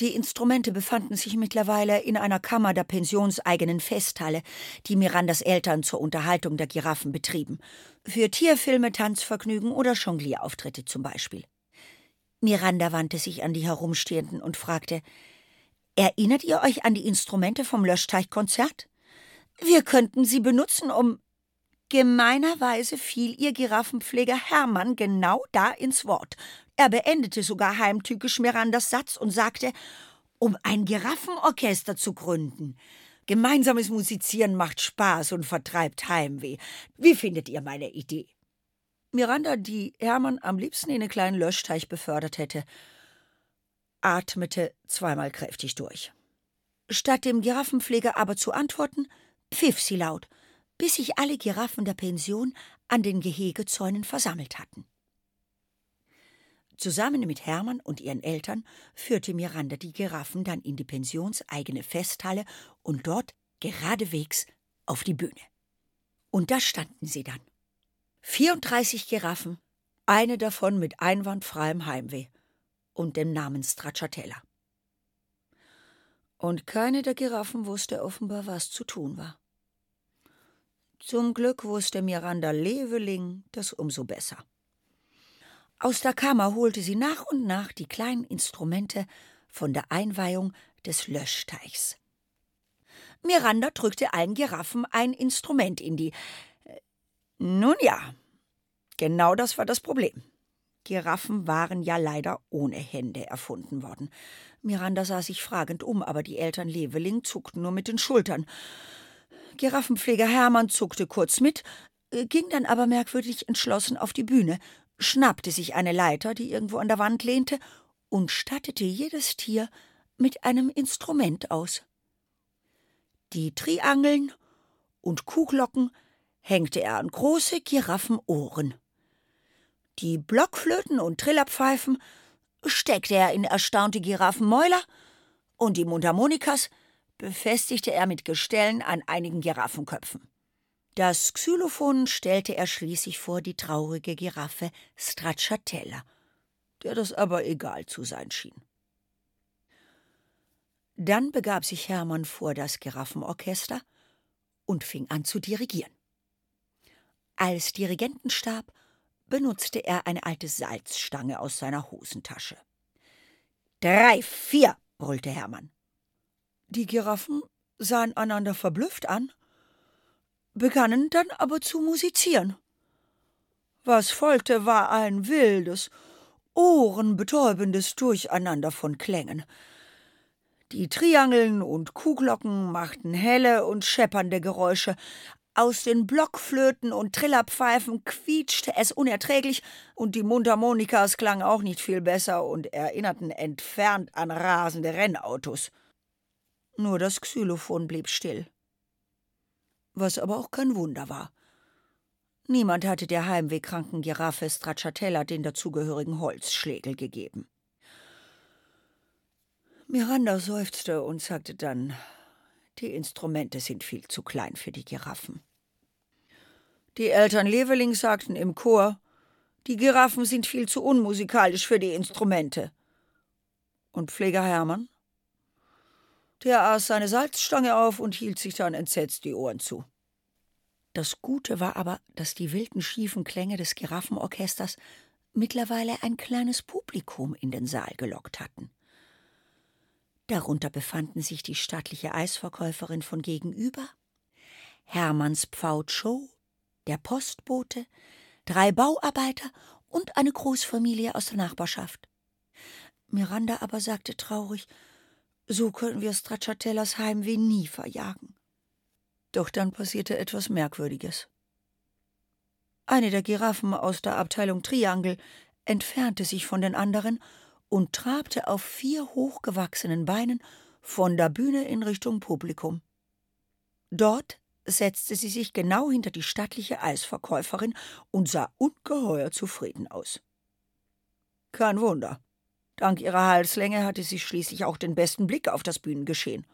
Die Instrumente befanden sich mittlerweile in einer Kammer der pensionseigenen Festhalle, die Mirandas Eltern zur Unterhaltung der Giraffen betrieben. Für Tierfilme, Tanzvergnügen oder Jonglierauftritte zum Beispiel. Miranda wandte sich an die Herumstehenden und fragte: Erinnert ihr euch an die Instrumente vom Löschteichkonzert? Wir könnten sie benutzen, um. Gemeinerweise fiel ihr Giraffenpfleger Hermann genau da ins Wort. Er beendete sogar heimtückisch Mirandas Satz und sagte, um ein Giraffenorchester zu gründen. Gemeinsames Musizieren macht Spaß und vertreibt Heimweh. Wie findet ihr meine Idee? Miranda, die Hermann am liebsten in einen kleinen Löschteich befördert hätte, atmete zweimal kräftig durch. Statt dem Giraffenpfleger aber zu antworten, pfiff sie laut, bis sich alle Giraffen der Pension an den Gehegezäunen versammelt hatten. Zusammen mit Hermann und ihren Eltern führte Miranda die Giraffen dann in die pensionseigene Festhalle und dort geradewegs auf die Bühne. Und da standen sie dann. 34 Giraffen, eine davon mit einwandfreiem Heimweh und dem Namen Stracciatella. Und keine der Giraffen wusste offenbar, was zu tun war. Zum Glück wusste Miranda Leveling das umso besser. Aus der Kammer holte sie nach und nach die kleinen Instrumente von der Einweihung des Löschteichs. Miranda drückte allen Giraffen ein Instrument in die. Äh, nun ja, genau das war das Problem. Giraffen waren ja leider ohne Hände erfunden worden. Miranda sah sich fragend um, aber die Eltern Leveling zuckten nur mit den Schultern. Giraffenpfleger Hermann zuckte kurz mit, äh, ging dann aber merkwürdig entschlossen auf die Bühne schnappte sich eine Leiter, die irgendwo an der Wand lehnte, und stattete jedes Tier mit einem Instrument aus. Die Triangeln und Kuhglocken hängte er an große Giraffenohren. Die Blockflöten und Trillerpfeifen steckte er in erstaunte Giraffenmäuler und die Mundharmonikas befestigte er mit Gestellen an einigen Giraffenköpfen. Das Xylophon stellte er schließlich vor die traurige Giraffe Stracciatella, der das aber egal zu sein schien. Dann begab sich Hermann vor das Giraffenorchester und fing an zu dirigieren. Als Dirigentenstab benutzte er eine alte Salzstange aus seiner Hosentasche. Drei, vier, brüllte Hermann. Die Giraffen sahen einander verblüfft an begannen dann aber zu musizieren. Was folgte, war ein wildes, ohrenbetäubendes Durcheinander von Klängen. Die Triangeln und Kuhglocken machten helle und scheppernde Geräusche, aus den Blockflöten und Trillerpfeifen quietschte es unerträglich, und die Mundharmonikas klangen auch nicht viel besser und erinnerten entfernt an rasende Rennautos. Nur das Xylophon blieb still was aber auch kein Wunder war. Niemand hatte der heimwehkranken Giraffe Stracciatella den dazugehörigen Holzschlägel gegeben. Miranda seufzte und sagte dann, die Instrumente sind viel zu klein für die Giraffen. Die Eltern Leveling sagten im Chor, die Giraffen sind viel zu unmusikalisch für die Instrumente. Und Pfleger Hermann? Der aß seine Salzstange auf und hielt sich dann entsetzt die Ohren zu. Das Gute war aber, dass die wilden, schiefen Klänge des Giraffenorchesters mittlerweile ein kleines Publikum in den Saal gelockt hatten. Darunter befanden sich die stattliche Eisverkäuferin von gegenüber, Hermanns Pfaut Show, der Postbote, drei Bauarbeiter und eine Großfamilie aus der Nachbarschaft. Miranda aber sagte traurig, so können wir Stracciatellas Heimweh nie verjagen. Doch dann passierte etwas Merkwürdiges. Eine der Giraffen aus der Abteilung Triangel entfernte sich von den anderen und trabte auf vier hochgewachsenen Beinen von der Bühne in Richtung Publikum. Dort setzte sie sich genau hinter die stattliche Eisverkäuferin und sah ungeheuer zufrieden aus. Kein Wunder. Dank ihrer Halslänge hatte sie schließlich auch den besten Blick auf das Bühnengeschehen.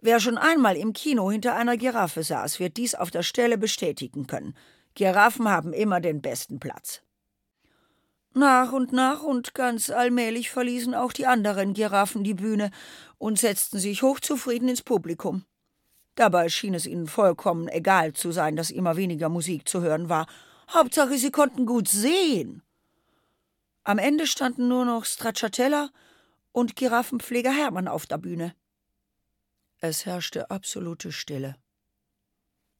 Wer schon einmal im Kino hinter einer Giraffe saß, wird dies auf der Stelle bestätigen können. Giraffen haben immer den besten Platz. Nach und nach und ganz allmählich verließen auch die anderen Giraffen die Bühne und setzten sich hochzufrieden ins Publikum. Dabei schien es ihnen vollkommen egal zu sein, dass immer weniger Musik zu hören war. Hauptsache, sie konnten gut sehen. Am Ende standen nur noch Stracciatella und Giraffenpfleger Hermann auf der Bühne. Es herrschte absolute Stille.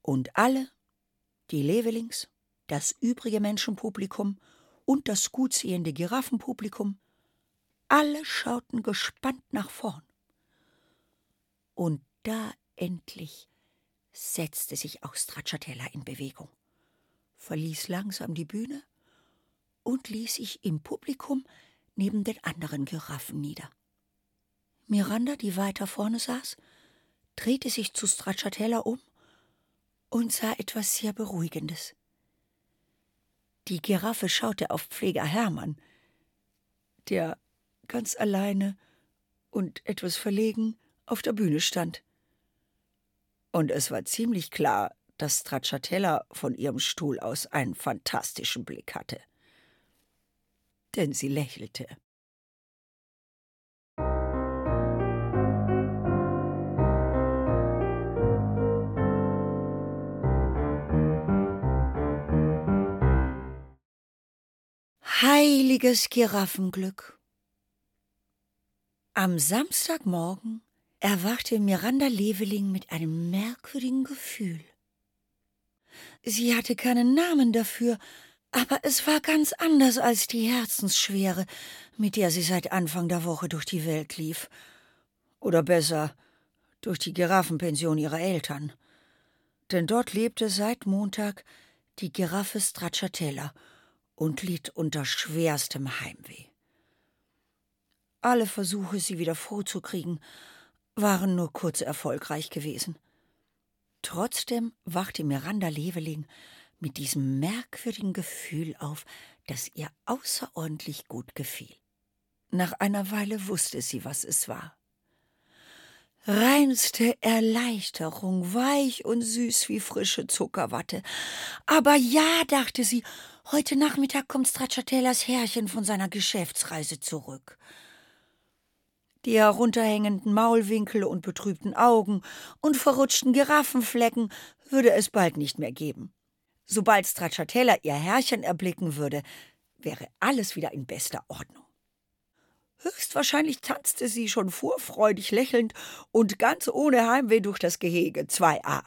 Und alle, die Levelings, das übrige Menschenpublikum und das gutsehende Giraffenpublikum, alle schauten gespannt nach vorn. Und da Endlich setzte sich auch Stracciatella in Bewegung, verließ langsam die Bühne und ließ sich im Publikum neben den anderen Giraffen nieder. Miranda, die weiter vorne saß, drehte sich zu Stracciatella um und sah etwas sehr Beruhigendes. Die Giraffe schaute auf Pfleger Hermann, der ganz alleine und etwas verlegen auf der Bühne stand. Und es war ziemlich klar, dass Stracciatella von ihrem Stuhl aus einen fantastischen Blick hatte. Denn sie lächelte. Heiliges Giraffenglück. Am Samstagmorgen erwachte Miranda Leveling mit einem merkwürdigen Gefühl. Sie hatte keinen Namen dafür, aber es war ganz anders als die Herzensschwere, mit der sie seit Anfang der Woche durch die Welt lief. Oder besser, durch die Giraffenpension ihrer Eltern. Denn dort lebte seit Montag die Giraffe Stracciatella und litt unter schwerstem Heimweh. Alle Versuche, sie wieder vorzukriegen, waren nur kurz erfolgreich gewesen. Trotzdem wachte Miranda Leveling mit diesem merkwürdigen Gefühl auf, das ihr außerordentlich gut gefiel. Nach einer Weile wusste sie, was es war. Reinste Erleichterung, weich und süß wie frische Zuckerwatte. Aber ja, dachte sie, heute Nachmittag kommt Stracciatellas Herrchen von seiner Geschäftsreise zurück. Die herunterhängenden Maulwinkel und betrübten Augen und verrutschten Giraffenflecken würde es bald nicht mehr geben. Sobald Stracciatella ihr Herrchen erblicken würde, wäre alles wieder in bester Ordnung. Höchstwahrscheinlich tanzte sie schon vorfreudig lächelnd und ganz ohne Heimweh durch das Gehege 2a.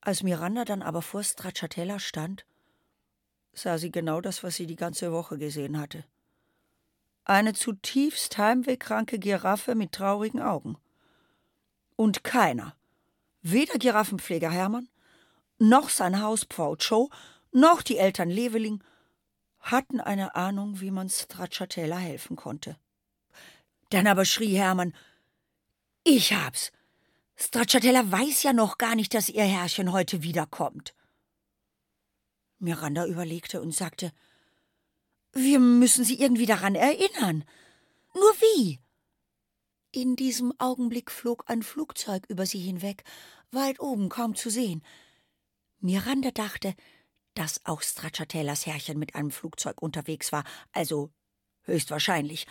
Als Miranda dann aber vor Stracciatella stand, sah sie genau das, was sie die ganze Woche gesehen hatte. Eine zutiefst heimwehkranke Giraffe mit traurigen Augen. Und keiner, weder Giraffenpfleger Hermann, noch sein Hauspfau Joe, noch die Eltern Leveling, hatten eine Ahnung, wie man Stracciatella helfen konnte. Dann aber schrie Hermann: Ich hab's! Stracciatella weiß ja noch gar nicht, dass ihr Herrchen heute wiederkommt. Miranda überlegte und sagte: wir müssen sie irgendwie daran erinnern. Nur wie? In diesem Augenblick flog ein Flugzeug über sie hinweg, weit oben kaum zu sehen. Miranda dachte, dass auch Stracciatellas Herrchen mit einem Flugzeug unterwegs war, also höchstwahrscheinlich.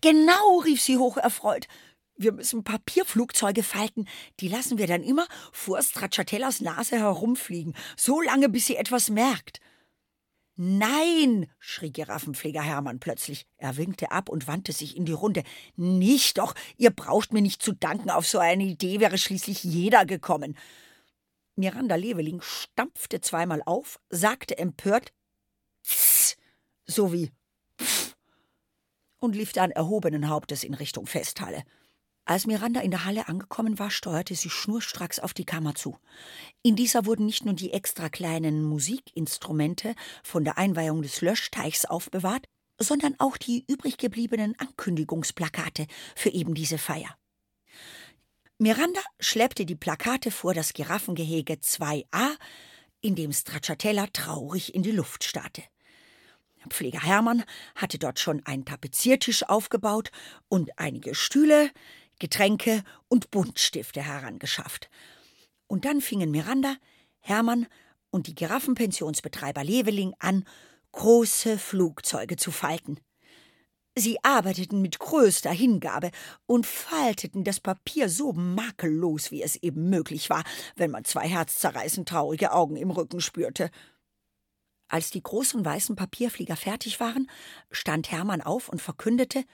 Genau, rief sie hocherfreut. Wir müssen Papierflugzeuge falten. Die lassen wir dann immer vor Stracciatellas Nase herumfliegen, so lange, bis sie etwas merkt. Nein, schrie Giraffenpfleger Hermann plötzlich. Er winkte ab und wandte sich in die Runde. Nicht doch, ihr braucht mir nicht zu danken, auf so eine Idee wäre schließlich jeder gekommen. Miranda Leveling stampfte zweimal auf, sagte empört Tss, so wie Pff, und lief dann erhobenen Hauptes in Richtung Festhalle. Als Miranda in der Halle angekommen war, steuerte sie schnurstracks auf die Kammer zu. In dieser wurden nicht nur die extra kleinen Musikinstrumente von der Einweihung des Löschteichs aufbewahrt, sondern auch die übrig gebliebenen Ankündigungsplakate für eben diese Feier. Miranda schleppte die Plakate vor das Giraffengehege 2a, in dem Stracciatella traurig in die Luft starrte. Pfleger Hermann hatte dort schon einen Tapeziertisch aufgebaut und einige Stühle, Getränke und Buntstifte herangeschafft. Und dann fingen Miranda, Hermann und die Giraffenpensionsbetreiber Leveling an, große Flugzeuge zu falten. Sie arbeiteten mit größter Hingabe und falteten das Papier so makellos, wie es eben möglich war, wenn man zwei herzzerreißend traurige Augen im Rücken spürte. Als die großen weißen Papierflieger fertig waren, stand Hermann auf und verkündete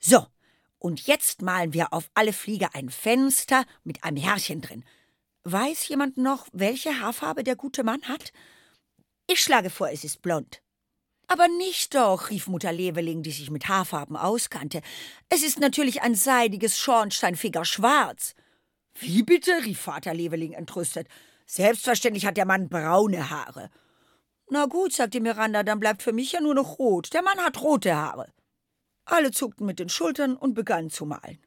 So, und jetzt malen wir auf alle Flieger ein Fenster mit einem Herrchen drin. Weiß jemand noch, welche Haarfarbe der gute Mann hat? Ich schlage vor, es ist blond. Aber nicht doch, rief Mutter Leveling, die sich mit Haarfarben auskannte. Es ist natürlich ein seidiges Schornsteinfeger schwarz. Wie bitte? rief Vater Leveling entrüstet. Selbstverständlich hat der Mann braune Haare. Na gut, sagte Miranda, dann bleibt für mich ja nur noch rot. Der Mann hat rote Haare. Alle zuckten mit den Schultern und begannen zu malen.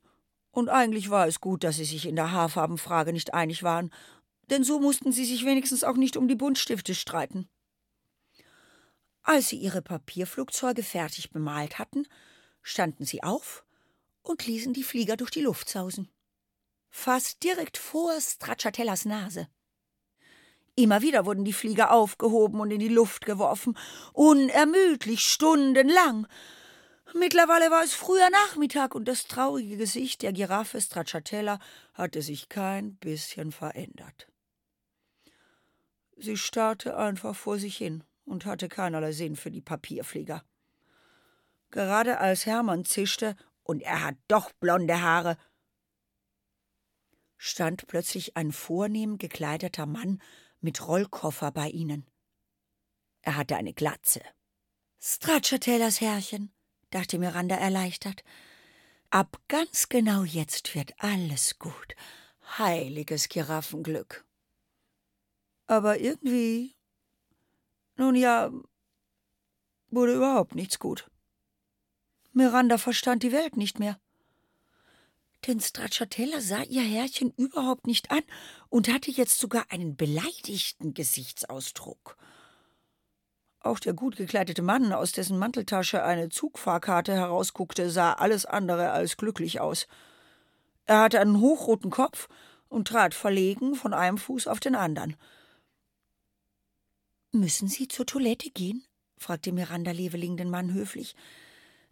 Und eigentlich war es gut, dass sie sich in der Haarfarbenfrage nicht einig waren, denn so mussten sie sich wenigstens auch nicht um die Buntstifte streiten. Als sie ihre Papierflugzeuge fertig bemalt hatten, standen sie auf und ließen die Flieger durch die Luft sausen. Fast direkt vor Stracciatellas Nase. Immer wieder wurden die Flieger aufgehoben und in die Luft geworfen, unermüdlich, stundenlang. Mittlerweile war es früher Nachmittag und das traurige Gesicht der Giraffe Stracciatella hatte sich kein bisschen verändert. Sie starrte einfach vor sich hin und hatte keinerlei Sinn für die Papierflieger. Gerade als Hermann zischte, und er hat doch blonde Haare, stand plötzlich ein vornehm gekleideter Mann mit Rollkoffer bei ihnen. Er hatte eine Glatze. Stracciatellas Herrchen, dachte Miranda erleichtert. Ab ganz genau jetzt wird alles gut. Heiliges Giraffenglück. Aber irgendwie nun ja, wurde überhaupt nichts gut. Miranda verstand die Welt nicht mehr. Denn Stracciatella sah ihr Herrchen überhaupt nicht an und hatte jetzt sogar einen beleidigten Gesichtsausdruck. Auch der gut gekleidete Mann, aus dessen Manteltasche eine Zugfahrkarte herausguckte, sah alles andere als glücklich aus. Er hatte einen hochroten Kopf und trat verlegen von einem Fuß auf den anderen. Müssen Sie zur Toilette gehen? fragte Miranda Leveling den Mann höflich.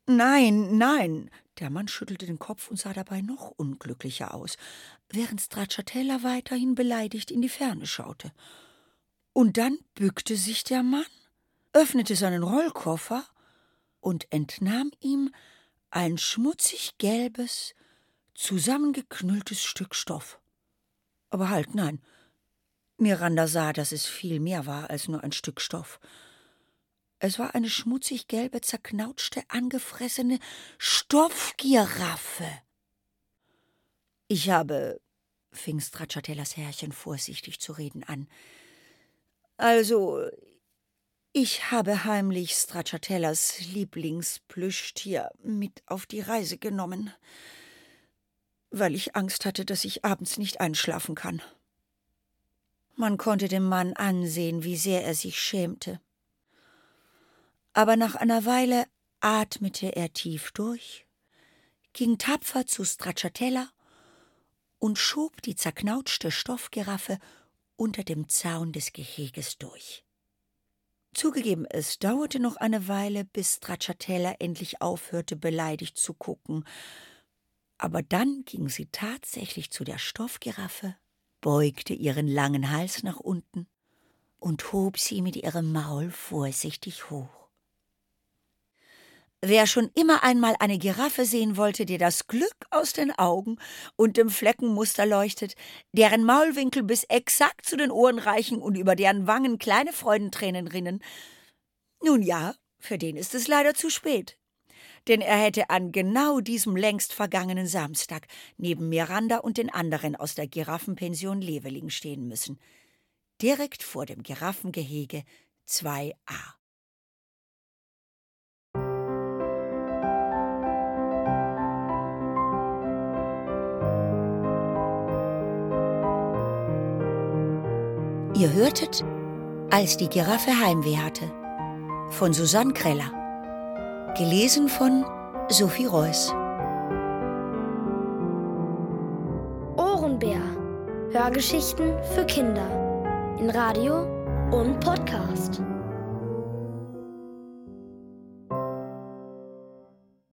Nein, nein. Der Mann schüttelte den Kopf und sah dabei noch unglücklicher aus, während Stracciatella weiterhin beleidigt in die Ferne schaute. Und dann bückte sich der Mann, öffnete seinen Rollkoffer und entnahm ihm ein schmutzig gelbes, zusammengeknülltes Stück Stoff. Aber halt, nein, Miranda sah, dass es viel mehr war als nur ein Stück Stoff. Es war eine schmutzig gelbe, zerknautschte, angefressene Stoffgiraffe. Ich habe, fing Stracciatellas Herrchen vorsichtig zu reden an. Also, ich habe heimlich Stracciatellas Lieblingsplüschtier mit auf die Reise genommen, weil ich Angst hatte, dass ich abends nicht einschlafen kann. Man konnte dem Mann ansehen, wie sehr er sich schämte. Aber nach einer Weile atmete er tief durch, ging tapfer zu Stracciatella und schob die zerknautschte Stoffgiraffe unter dem Zaun des Geheges durch. Zugegeben, es dauerte noch eine Weile, bis Stracciatella endlich aufhörte, beleidigt zu gucken, aber dann ging sie tatsächlich zu der Stoffgiraffe beugte ihren langen Hals nach unten und hob sie mit ihrem Maul vorsichtig hoch. Wer schon immer einmal eine Giraffe sehen wollte, die das Glück aus den Augen und dem Fleckenmuster leuchtet, deren Maulwinkel bis exakt zu den Ohren reichen und über deren Wangen kleine Freudentränen rinnen, nun ja, für den ist es leider zu spät denn er hätte an genau diesem längst vergangenen Samstag neben Miranda und den anderen aus der Giraffenpension Leveling stehen müssen. Direkt vor dem Giraffengehege 2a. Ihr hörtet, als die Giraffe Heimweh hatte, von Susanne Kreller. Gelesen von Sophie Reuss. Ohrenbär. Hörgeschichten für Kinder. In Radio und Podcast.